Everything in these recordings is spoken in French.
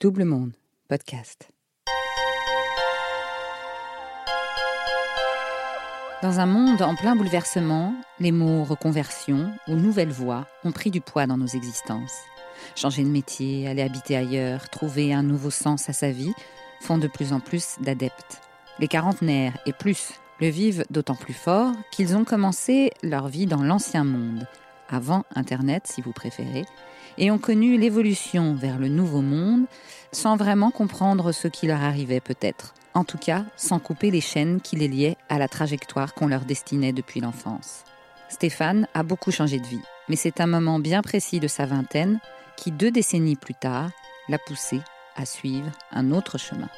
Double Monde, podcast. Dans un monde en plein bouleversement, les mots reconversion ou nouvelle voie ont pris du poids dans nos existences. Changer de métier, aller habiter ailleurs, trouver un nouveau sens à sa vie font de plus en plus d'adeptes. Les quarantenaires et plus le vivent d'autant plus fort qu'ils ont commencé leur vie dans l'ancien monde, avant Internet si vous préférez, et ont connu l'évolution vers le nouveau monde sans vraiment comprendre ce qui leur arrivait peut-être. En tout cas, sans couper les chaînes qui les liaient à la trajectoire qu'on leur destinait depuis l'enfance. Stéphane a beaucoup changé de vie, mais c'est un moment bien précis de sa vingtaine qui, deux décennies plus tard, l'a poussé à suivre un autre chemin.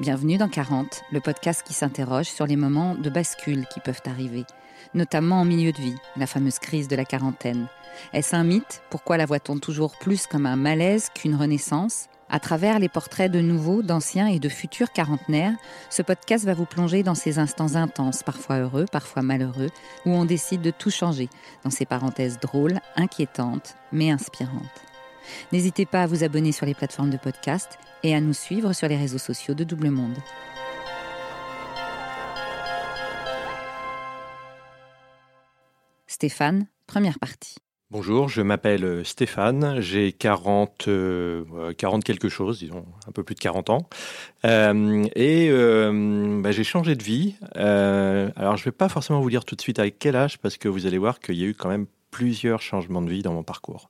Bienvenue dans 40, le podcast qui s'interroge sur les moments de bascule qui peuvent arriver, notamment en milieu de vie, la fameuse crise de la quarantaine. Est-ce un mythe? Pourquoi la voit-on toujours plus comme un malaise qu'une renaissance? À travers les portraits de nouveaux, d'anciens et de futurs quarantenaires, ce podcast va vous plonger dans ces instants intenses, parfois heureux, parfois malheureux, où on décide de tout changer, dans ces parenthèses drôles, inquiétantes, mais inspirantes. N'hésitez pas à vous abonner sur les plateformes de podcast et à nous suivre sur les réseaux sociaux de Double Monde. Stéphane, première partie. Bonjour, je m'appelle Stéphane, j'ai 40, 40 euh, quelque chose, disons un peu plus de 40 ans, euh, et euh, bah, j'ai changé de vie. alors je ne vais pas forcément vous dire tout de suite avec quel âge, parce que vous allez voir qu'il y a eu quand même plusieurs changements de vie dans mon parcours.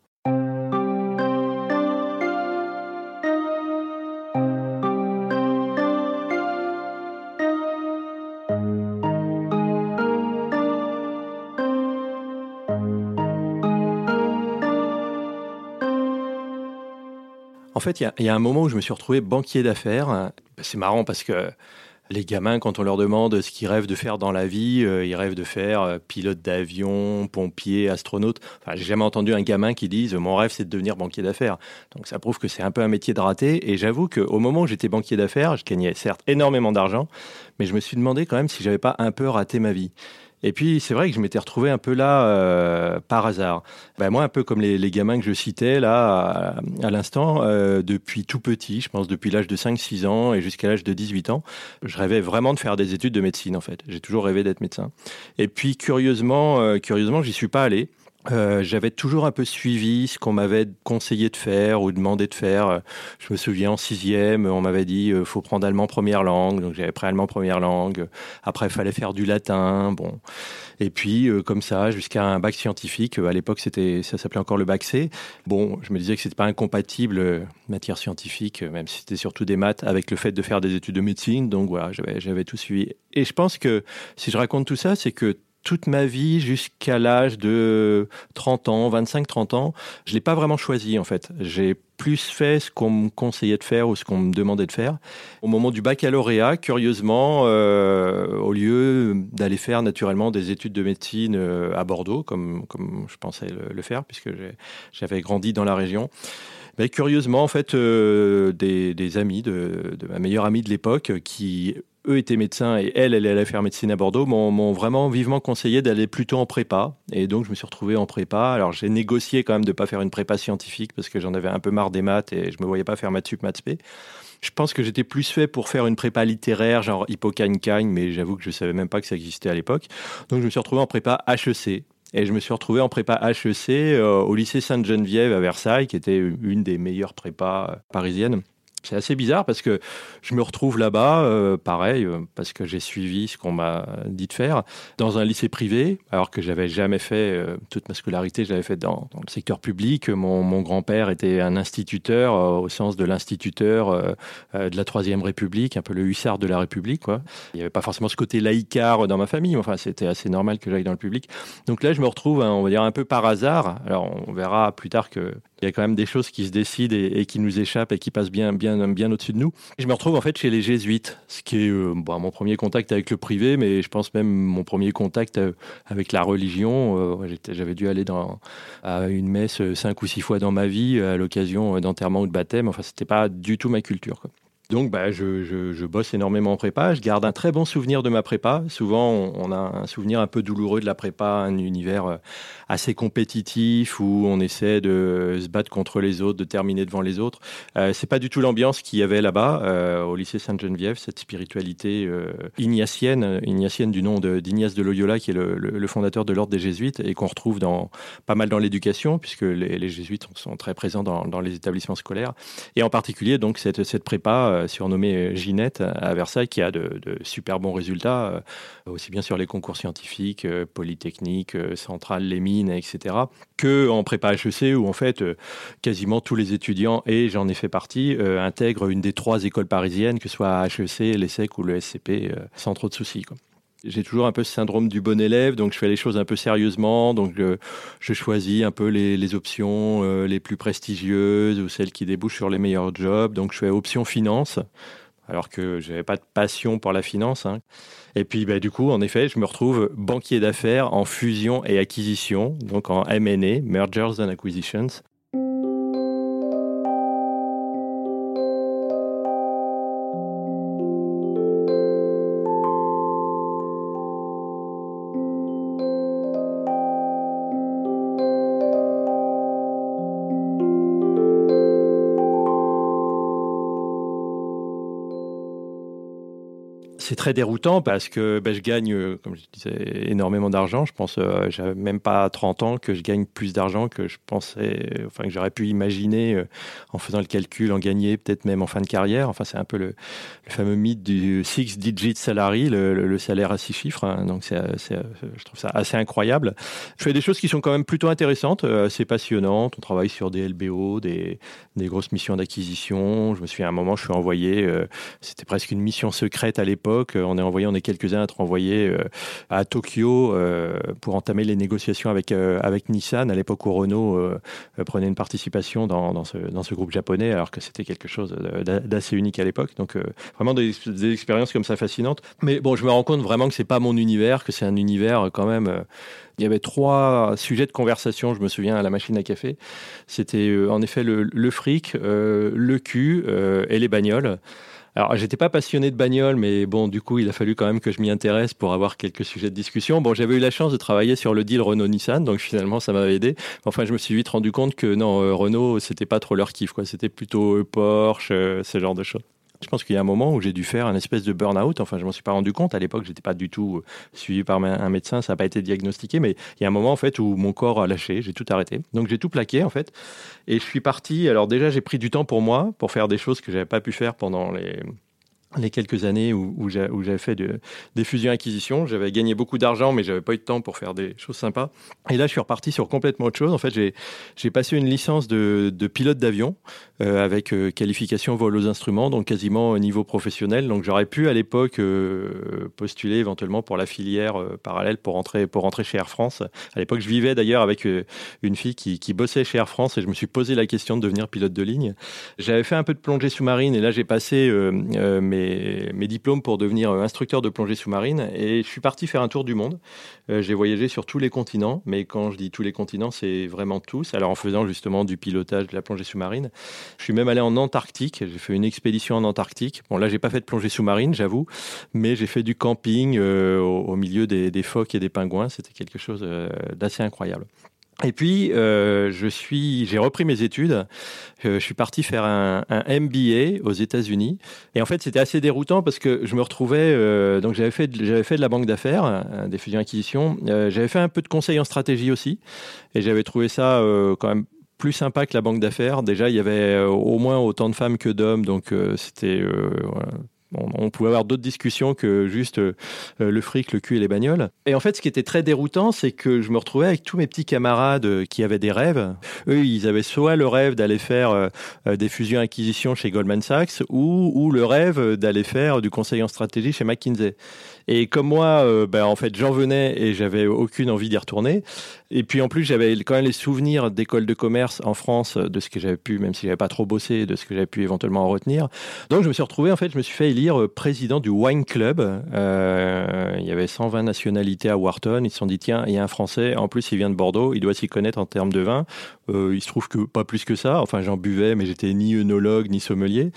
En fait, il y, a un moment où je me suis retrouvé banquier d'affaires. C'est marrant parce que les gamins, quand on leur demande ce qu'ils rêvent de faire dans la vie, euh, ils rêvent de faire euh, pilote d'avion, pompier, astronaute. Enfin, j'ai jamais entendu un gamin qui dise mon rêve c'est de devenir banquier d'affaires. Donc ça prouve que c'est un peu un métier de raté. Et j'avoue qu'au moment où j'étais banquier d'affaires, je gagnais certes énormément d'argent, mais je me suis demandé quand même si j'avais pas un peu raté ma vie. Et puis, c'est vrai que je m'étais retrouvé un peu là euh, par hasard. Ben, moi, un peu comme les, gamins que je citais là à, l'instant, euh, depuis tout petit, je pense depuis l'âge de 5-6 ans et jusqu'à l'âge de 18 ans, je rêvais vraiment de faire des études de médecine en fait. J'ai toujours rêvé d'être médecin. Et puis, curieusement, euh, curieusement, j'y suis pas allé. Euh, j'avais toujours un peu suivi ce qu'on m'avait conseillé de faire ou demandé de faire. Je me souviens en sixième, on m'avait dit euh, faut prendre allemand première langue, donc j'avais pris allemand première langue. Après, il fallait faire du latin, bon. Et puis euh, comme ça, jusqu'à un bac scientifique. À l'époque, c'était ça s'appelait encore le bac C. Bon, je me disais que c'était pas incompatible matière scientifique, même si c'était surtout des maths, avec le fait de faire des études de médecine. Donc voilà, j'avais tout suivi. Et je pense que si je raconte tout ça, c'est que toute ma vie jusqu'à l'âge de 30 ans, 25-30 ans, je l'ai pas vraiment choisi en fait. J'ai plus fait ce qu'on me conseillait de faire ou ce qu'on me demandait de faire. Au moment du baccalauréat, curieusement, euh, au lieu d'aller faire naturellement des études de médecine euh, à Bordeaux, comme, je pensais le, faire, puisque j'avais grandi dans la région, mais curieusement, en fait, euh, des, des, amis de, de, ma meilleure amie de l'époque qui eux étaient médecins et elle, elle allait faire médecine à Bordeaux, m'ont vraiment vivement conseillé d'aller plutôt en prépa. Et donc, je me suis retrouvé en prépa. Alors, j'ai négocié quand même de ne pas faire une prépa scientifique parce que j'en avais un peu marre des maths et je me voyais pas faire maths sup, maths spé. Je pense que j'étais plus fait pour faire une prépa littéraire, genre Hippocagne-Cagne, mais j'avoue que je savais même pas que ça existait à l'époque. Donc, je me suis retrouvé en prépa HEC. Et je me suis retrouvé en prépa HEC euh, au lycée Sainte-Geneviève à Versailles, qui était une des meilleures prépas euh, parisiennes. C'est assez bizarre parce que je me retrouve là-bas, euh, pareil, euh, parce que j'ai suivi ce qu'on m'a dit de faire, dans un lycée privé, alors que j'avais jamais fait, euh, toute ma scolarité, je fait dans, le secteur public. Mon, grand-père était un instituteur, au sens de l'instituteur de la Troisième République, un peu le hussard de la République. Il n'y avait pas forcément ce côté laïcard dans ma famille, enfin c'était assez normal que j'aille dans le public. Donc là, je me retrouve, hein, on va dire, un peu par hasard. Alors on verra plus tard que il y a quand même des choses qui se décident et, qui nous échappent et qui passent bien, bien, bien au-dessus de nous. je me retrouve en fait chez les jésuites, ce qui est euh, bon, mon premier contact avec le privé, mais je pense même mon premier contact euh, avec la religion. Euh, j'avais dû aller à une messe cinq ou six fois dans ma vie à l'occasion d'enterrement ou de baptême. Enfin, c'était pas du tout ma culture. Donc, bah, je, je, bosse énormément en prépa. Je garde un très bon souvenir de ma prépa. Souvent, on, a un souvenir un peu douloureux de la prépa, un univers euh, assez compétitif où on essaie de se battre contre les autres, de terminer devant les autres. Euh, c'est pas du tout l'ambiance qu'il y avait là-bas, euh, au lycée Sainte-Geneviève, cette spiritualité euh, ignatienne, ignatienne du nom d'Ignace de, Loyola, qui est le, fondateur de l'ordre des jésuites et qu'on retrouve dans, pas mal dans l'éducation, puisque les, jésuites sont très présents dans, dans, les établissements scolaires. Et en particulier, donc, cette, cette prépa surnommée euh, Ginette à Versailles, qui a de, super bons résultats, euh, aussi bien sur les concours scientifiques, polytechniques, centrales, les mines, etc., que en prépa HEC, où en fait, quasiment tous les étudiants, et j'en ai fait partie, intègrent une des trois écoles parisiennes, que ce soit HEC, l'ESSEC ou le SCP, sans trop de soucis. J'ai toujours un peu ce syndrome du bon élève, donc je fais les choses un peu sérieusement. Donc je, choisis un peu les, options euh, les plus prestigieuses ou celles qui débouchent sur les meilleurs jobs. Donc je fais option finance, alors que je n'avais pas de passion pour la finance. Hein. Et puis bah, du coup, en effet, je me retrouve banquier d'affaires en fusion et acquisition, donc en M&A, Mergers and Acquisitions. Très déroutant parce que ben, je gagne, euh, comme je disais, énormément d'argent. Je pense, euh, j'avais même pas 30 ans que je gagne plus d'argent que je pensais, enfin que j'aurais pu imaginer euh, en faisant le calcul, en gagner peut-être même en fin de carrière. Enfin, c'est un peu le, fameux mythe du six digit salary, le, salaire à six chiffres. Hein. Donc, c'est, je trouve ça assez incroyable. Je fais des choses qui sont quand même plutôt intéressantes, assez passionnantes. On travaille sur des LBO, des, grosses missions d'acquisition. Je me souviens à un moment, je suis envoyé, c'était presque une mission secrète à l'époque on est envoyé, on est quelques-uns à être envoyés euh, à Tokyo euh, pour entamer les négociations avec, euh, avec Nissan, à l'époque où Renault prenait une participation dans, ce, dans ce groupe japonais, alors que c'était quelque chose d'assez unique à l'époque. Donc vraiment des, expériences comme ça fascinantes. Mais bon, je me rends compte vraiment que c'est pas mon univers, que c'est un univers quand même il y avait trois sujets de conversation, je me souviens, à la machine à café. C'était en effet le, fric, le cul et les bagnoles. Alors, j'étais pas passionné de bagnole, mais bon, du coup, il a fallu quand même que je m'y intéresse pour avoir quelques sujets de discussion. Bon, j'avais eu la chance de travailler sur le deal Renault-Nissan, donc finalement, ça m'avait aidé. Enfin, je me suis vite rendu compte que non, euh, Renault, c'était pas trop leur kiff, quoi. C'était plutôt Porsche, euh, ce genre de choses. Je pense qu'il y a un moment où j'ai dû faire un espèce de burn-out. Enfin, je m'en suis pas rendu compte. À l'époque, j'étais pas du tout euh, suivi par un médecin. Ça n'a pas été diagnostiqué. Mais il y a un moment, en fait, où mon corps a lâché. J'ai tout arrêté. Donc, j'ai tout plaqué, en fait. Et je suis parti. Alors, déjà, j'ai pris du temps pour moi, pour faire des choses que j'avais pas pu faire pendant les, les quelques années où, j'avais fait de, des fusions-acquisitions. J'avais gagné beaucoup d'argent, mais j'avais pas eu de temps pour faire des choses sympas. Et là, je suis reparti sur complètement autre chose. En fait, j'ai passé une licence de, pilote d'avion euh, avec euh, qualification vol aux instruments, donc quasiment au niveau professionnel. Donc, j'aurais pu à l'époque euh, postuler éventuellement pour la filière parallèle pour rentrer, pour chez Air France. À l'époque, je vivais d'ailleurs avec une fille qui, qui bossait chez Air France et je me suis posé la question de devenir pilote de ligne. J'avais fait un peu de plongée sous-marine et là, j'ai passé mes mes, diplômes pour devenir euh, instructeur de plongée sous-marine et je suis parti faire un tour du monde. Euh, j'ai voyagé sur tous les continents, mais quand je dis tous les continents, c'est vraiment tous. Alors en faisant justement du pilotage de la plongée sous-marine, je suis même allé en Antarctique. J'ai fait une expédition en Antarctique. Bon là, j'ai pas fait de plongée sous-marine, j'avoue, mais j'ai fait du camping euh, au, milieu des, des, phoques et des pingouins. C'était quelque chose d'assez incroyable. Et puis, euh, je suis, j'ai repris mes études. Euh, je suis parti faire un, MBA aux États-Unis. Et en fait, c'était assez déroutant parce que je me retrouvais. Euh, donc, j'avais fait, j'avais fait de la banque d'affaires, des fusions-acquisitions. J'avais fait un peu de conseil en stratégie aussi, et j'avais trouvé ça quand même plus sympa que la banque d'affaires. Déjà, il y avait au moins autant de femmes que d'hommes, donc c'était on, pouvait avoir d'autres discussions que juste euh, le fric, le cul et les bagnoles. Et en fait, ce qui était très déroutant, c'est que je me retrouvais avec tous mes petits camarades euh, qui avaient des rêves. Eux, ils avaient soit le rêve d'aller faire euh, des fusions-acquisitions chez Goldman Sachs ou, ou le rêve d'aller faire du conseil en stratégie chez McKinsey. Et comme moi, euh, ben, en fait, j'en venais et j'avais aucune envie d'y retourner. Et puis en plus, j'avais quand même les souvenirs d'école de commerce en France, de ce que j'avais pu, même si j'avais pas trop bossé, de ce que j'avais pu éventuellement en retenir. Donc je me suis retrouvé, en fait, je me suis fait élire euh, président du Wine Club. Euh, il y avait 120 nationalités à Wharton. Ils se sont dit, tiens, il y a un Français, en plus il vient de Bordeaux, il doit s'y connaître en termes de vin. Euh, il se trouve que pas plus que ça. Enfin, j'en buvais, mais j'étais ni œnologue ni sommelier.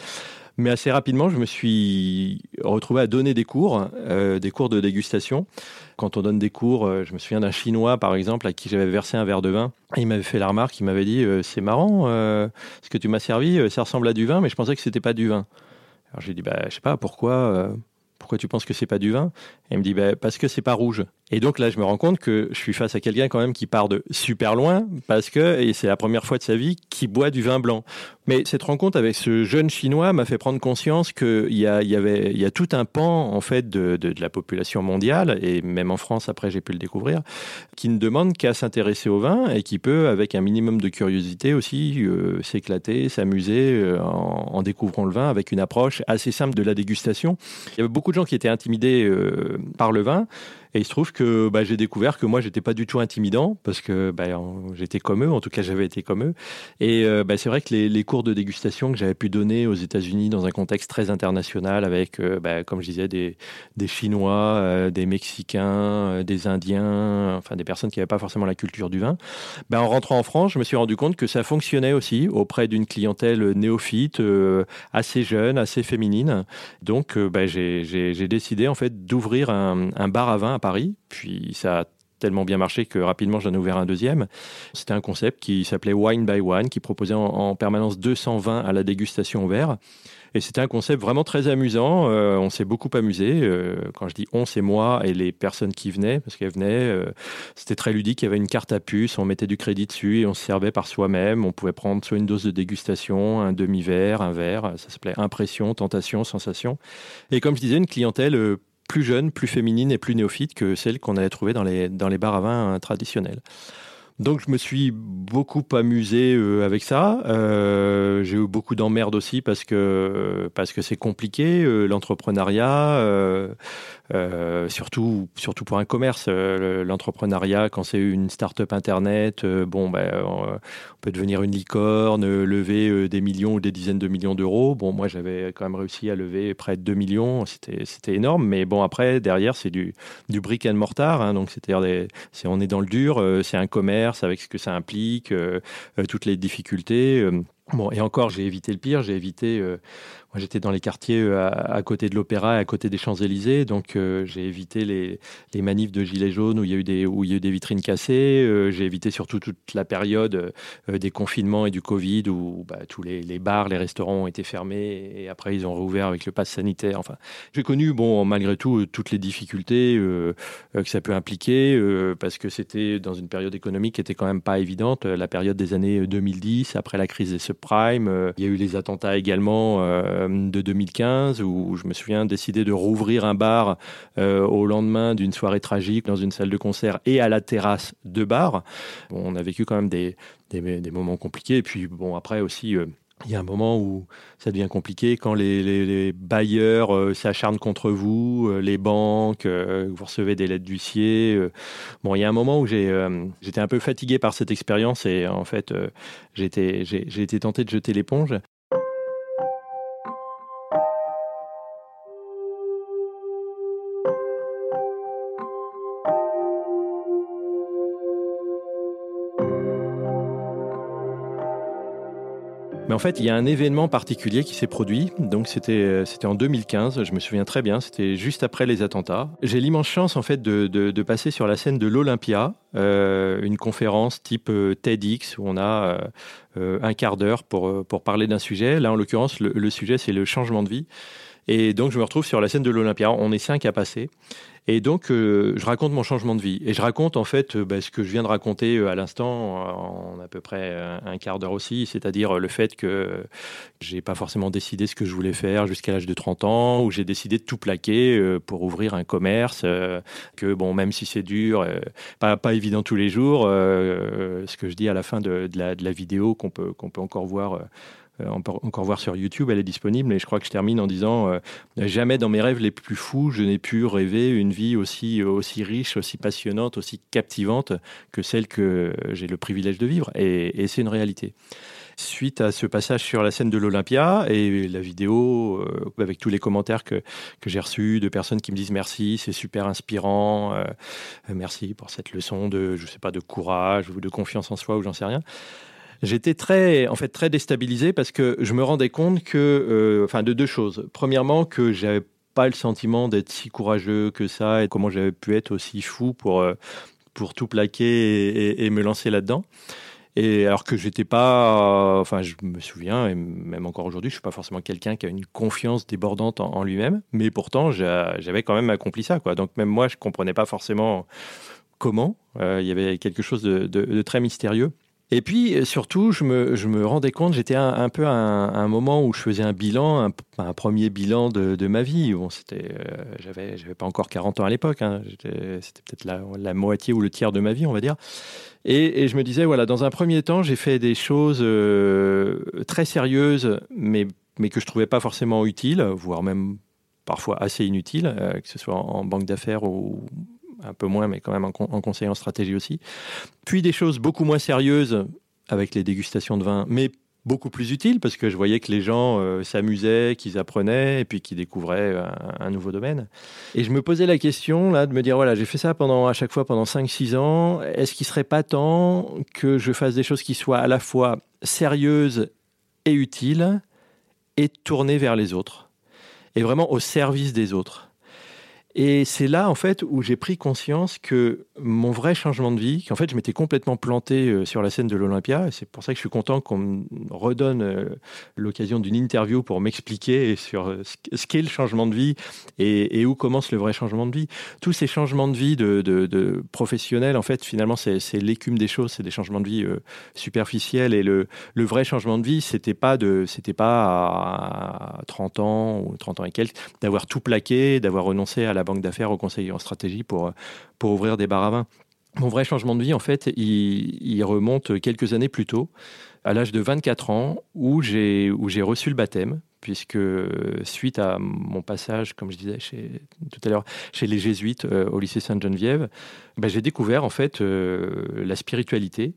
Mais assez rapidement, je me suis retrouvé à donner des cours, euh, des cours de dégustation. Quand on donne des cours, euh, je me souviens d'un Chinois, par exemple, à qui j'avais versé un verre de vin. il m'avait fait la remarque, il m'avait dit C'est marrant, ce que tu m'as servi, ça ressemble à du vin, mais je pensais que c'était pas du vin. Alors j'ai dit bah, Je sais pas, pourquoi pourquoi tu penses que c'est pas du vin? Et il me dit bah, parce que c'est pas rouge. Et donc là, je me rends compte que je suis face à quelqu'un quand même qui part de super loin parce que, et c'est la première fois de sa vie, qui boit du vin blanc. Mais cette rencontre avec ce jeune chinois m'a fait prendre conscience qu'il y a, y avait, y a tout un pan en fait de, de, la population mondiale et même en France après j'ai pu le découvrir, qui ne demande qu'à s'intéresser au vin et qui peut avec un minimum de curiosité aussi euh, s'éclater, s'amuser euh, en, en, découvrant le vin avec une approche assez simple de la dégustation. Il y avait beaucoup de gens qui étaient intimidés euh, par le vin. Et il se trouve que bah, j'ai découvert que moi, j'étais pas du tout intimidant parce que bah, j'étais comme eux, en tout cas, j'avais été comme eux. Et euh, bah, c'est vrai que les, cours de dégustation que j'avais pu donner aux États-Unis dans un contexte très international avec, euh, comme je disais, des, Chinois, euh, des Mexicains, des Indiens, enfin des personnes qui n'avaient pas forcément la culture du vin, en rentrant en France, je me suis rendu compte que ça fonctionnait aussi auprès d'une clientèle néophyte, assez jeune, assez féminine. Donc, j'ai décidé en fait d'ouvrir un bar à vin Paris. Puis ça a tellement bien marché que rapidement j'en ai ouvert un deuxième. C'était un concept qui s'appelait Wine by One, qui proposait en, permanence 220 à la dégustation au verre. Et c'était un concept vraiment très amusant. Euh, on s'est beaucoup amusé. Euh, quand je dis on, c'est moi et les personnes qui venaient, parce qu'elles venaient. Euh, c'était très ludique. Il y avait une carte à puce, on mettait du crédit dessus et on se servait par soi-même. On pouvait prendre soit une dose de dégustation, un demi-verre, un verre. Ça s'appelait impression, tentation, sensation. Et comme je disais, une clientèle plus jeune, plus féminine et plus néophyte que celle qu'on allait trouver dans les, dans les vin traditionnels. Donc je me suis beaucoup amusé euh, avec ça. Euh, j'ai eu beaucoup d'emmerdes aussi parce que parce que c'est compliqué euh, l'entrepreneuriat, surtout surtout pour un commerce. l'entrepreneuriat quand c'est une start-up internet, bon ben on peut devenir une licorne, lever des millions ou des dizaines de millions d'euros. Bon moi j'avais quand même réussi à lever près de 2 millions, c'était c'était énorme. Mais bon après derrière c'est du du brick and mortar, hein, donc c'est-à-dire on est dans le dur, c'est un commerce avec ce que ça implique, euh, euh, toutes les difficultés. Euh. Bon, et encore, j'ai évité le pire, j'ai évité moi, j'étais dans les quartiers euh, à, côté de l'Opéra, à côté des Champs-Élysées, donc euh, j'ai évité les, les, manifs de gilets jaunes où il y a eu des, où il y a eu des vitrines cassées. Euh, j'ai évité surtout toute la période des confinements et du Covid où bah, tous les, les, bars, les restaurants ont été fermés et après ils ont rouvert avec le pass sanitaire. Enfin, j'ai connu, bon, malgré tout, toutes les difficultés que ça peut impliquer parce que c'était dans une période économique qui était quand même pas évidente. La période des années 2010, après la crise des subprimes, il y a eu les attentats également euh, de 2015 où je me souviens décider de rouvrir un bar euh, au lendemain d'une soirée tragique dans une salle de concert et à la terrasse de bar. on a vécu quand même des, des, moments compliqués. Et puis, bon, après aussi. Euh, il y a un moment où ça devient compliqué quand les, bailleurs s'acharnent contre vous, les banques, vous recevez des lettres d'huissier. bon, il y a un moment où j'étais un peu fatigué par cette expérience et en fait, j'ai été tenté de jeter l'éponge. Mais en fait, il y a un événement particulier qui s'est produit. Donc, c'était, euh, en 2015. Je me souviens très bien. C'était juste après les attentats. J'ai l'immense chance, en fait, de, de, passer sur la scène de l'Olympia, euh, une conférence type euh, TEDx où on a un quart d'heure pour, pour parler d'un sujet. Là, en l'occurrence, le sujet, c'est le changement de vie. Et donc, je me retrouve sur la scène de l'Olympia. On est cinq à passer. Et donc, euh, je raconte mon changement de vie. Et je raconte en fait euh, bah, ce que je viens de raconter euh, à l'instant, en à peu près un, quart d'heure aussi, c'est-à-dire le fait que j'ai pas forcément décidé ce que je voulais faire jusqu'à l'âge de 30 ans, où j'ai décidé de tout plaquer pour ouvrir un commerce, que bon, même si c'est dur, pas, pas évident tous les jours, ce que je dis à la fin de, de, la, de la, vidéo qu'on peut, qu'on peut encore voir encore voir sur YouTube, elle est disponible. Et je crois que je termine en disant euh, jamais dans mes rêves les plus fous, je n'ai pu rêver une vie aussi, riche, aussi passionnante, aussi captivante que celle que j'ai le privilège de vivre. Et, c'est une réalité suite à ce passage sur la scène de l'Olympia et la vidéo euh, avec tous les commentaires que, que j'ai reçus de personnes qui me disent merci, c'est super inspirant, merci pour cette leçon de, je sais pas, de courage ou de confiance en soi ou j'en sais rien. J'étais très, en fait, très déstabilisé parce que je me rendais compte que, euh, enfin, de deux choses. Premièrement, que j'avais pas le sentiment d'être si courageux que ça et comment j'avais pu être aussi fou pour, euh, pour tout plaquer et, me lancer là-dedans. Et alors que j'étais pas, enfin, je me souviens, et même encore aujourd'hui, je suis pas forcément quelqu'un qui a une confiance débordante en, lui-même, mais pourtant, j'avais quand même accompli ça. Donc même moi, je comprenais pas forcément comment. Euh, il y avait quelque chose de très mystérieux. Et puis euh, surtout, je me, rendais compte, j'étais un, peu à un, moment où je faisais un bilan, un, premier bilan de, ma vie. Bon, euh, j'avais, pas encore 40 ans à l'époque, hein. c'était peut-être la, moitié ou le tiers de ma vie, on va dire. Et, je me disais, voilà, dans un premier temps, j'ai fait des choses euh, très sérieuses, mais que je trouvais pas forcément utiles, voire même parfois assez inutiles, que ce soit en banque d'affaires ou un peu moins, mais quand même en, conseil en stratégie aussi. Puis des choses beaucoup moins sérieuses avec les dégustations de vin, mais beaucoup plus utiles parce que je voyais que les gens euh, s'amusaient, qu'ils apprenaient et puis qu'ils découvraient un, nouveau domaine. Et je me posais la question là de me dire voilà, j'ai fait ça pendant à chaque fois pendant 5 6 ans, est-ce qu'il serait pas temps que je fasse des choses qui soient à la fois sérieuses et utiles et tournées vers les autres et vraiment au service des autres? Et c'est là, en fait, où j'ai pris conscience que mon vrai changement de vie, qu'en fait, je m'étais complètement planté euh, sur la scène de l'Olympia. C'est pour ça que je suis content qu'on me redonne euh, l'occasion d'une interview pour m'expliquer sur euh, ce qu'est le changement de vie et, où commence le vrai changement de vie. Tous ces changements de vie de, professionnels, en fait, finalement, c'est l'écume des choses. C'est des changements de vie superficiels. Et le, vrai changement de vie, c'était pas pas à 30 ans ou 30 ans et quelques, d'avoir tout plaqué, d'avoir renoncé à la banque d'affaires, au conseiller en stratégie pour, pour ouvrir des bars à vin. Mon vrai changement de vie, en fait, il, remonte quelques années plus tôt, à l'âge de 24 ans, où j'ai reçu le baptême, puisque suite à mon passage, comme je disais tout à l'heure, chez les jésuites euh, au lycée Sainte-Geneviève, ben, j'ai découvert en fait euh, la spiritualité.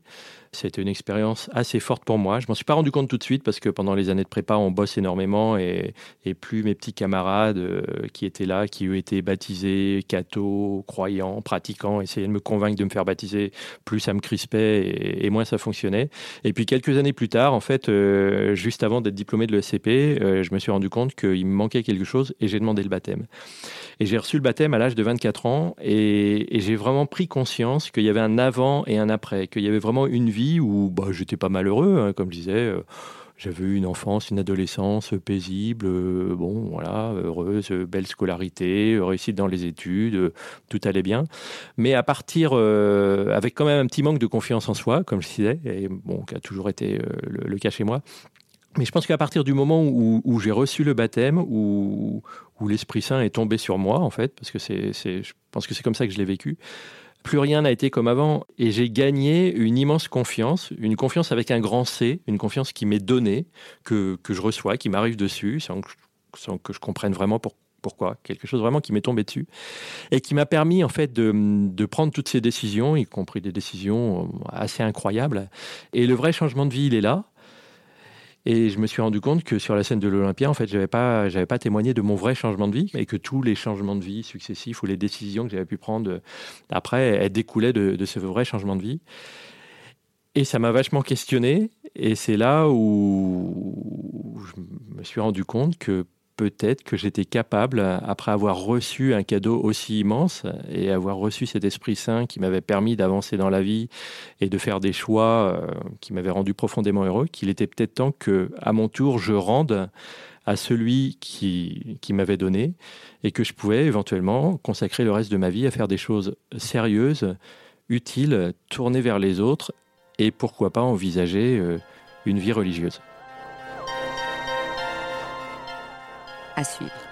C'était une expérience assez forte pour moi. Je m'en suis pas rendu compte tout de suite parce que pendant les années de prépa, on bosse énormément et, et plus mes petits camarades euh, qui étaient là, qui eux étaient baptisés, cathos, croyants, pratiquants, essayaient de me convaincre de me faire baptiser, plus ça me crispait et, moins ça fonctionnait. Et puis quelques années plus tard, en fait, euh, juste avant d'être diplômé de l'ESCP, euh, je me suis rendu compte qu'il me manquait quelque chose et j'ai demandé le baptême. Et j'ai reçu le baptême à l'âge de 24 ans et, et j'ai vraiment pris conscience qu'il y avait un avant et un après, qu'il y avait vraiment une vie où bah, j'étais pas malheureux, hein, comme je disais. Euh, j'avais eu une enfance, une adolescence paisible, euh, bon, voilà, heureuse, belle scolarité, réussite dans les études, tout allait bien. Mais à partir, euh, avec quand même un petit manque de confiance en soi, comme je disais, et bon, qui a toujours été le, cas chez moi. Mais je pense qu'à partir du moment où, j'ai reçu le baptême, où, où l'Esprit Saint est tombé sur moi, en fait, parce que c'est, je pense que c'est comme ça que je l'ai vécu, plus rien n'a été comme avant et j'ai gagné une immense confiance, une confiance avec un grand C, une confiance qui m'est donnée, que, que, je reçois, qui m'arrive dessus, sans que, je comprenne vraiment pourquoi, quelque chose vraiment qui m'est tombé dessus et qui m'a permis en fait de, de, prendre toutes ces décisions, y compris des décisions assez incroyables. Et le vrai changement de vie, il est là. Et je me suis rendu compte que sur la scène de l'Olympia, en fait, j'avais pas, j'avais pas témoigné de mon vrai changement de vie et que tous les changements de vie successifs ou les décisions que j'avais pu prendre après, elles découlaient de, de ce vrai changement de vie. Et ça m'a vachement questionné. Et c'est là où je me suis rendu compte que peut-être que j'étais capable, après avoir reçu un cadeau aussi immense et avoir reçu cet Esprit Saint qui m'avait permis d'avancer dans la vie et de faire des choix euh, qui m'avaient rendu profondément heureux, qu'il était peut-être temps que, à mon tour, je rende à celui qui, qui m'avait donné et que je pouvais éventuellement consacrer le reste de ma vie à faire des choses sérieuses, utiles, tournées vers les autres et pourquoi pas envisager euh, une vie religieuse. À suivre.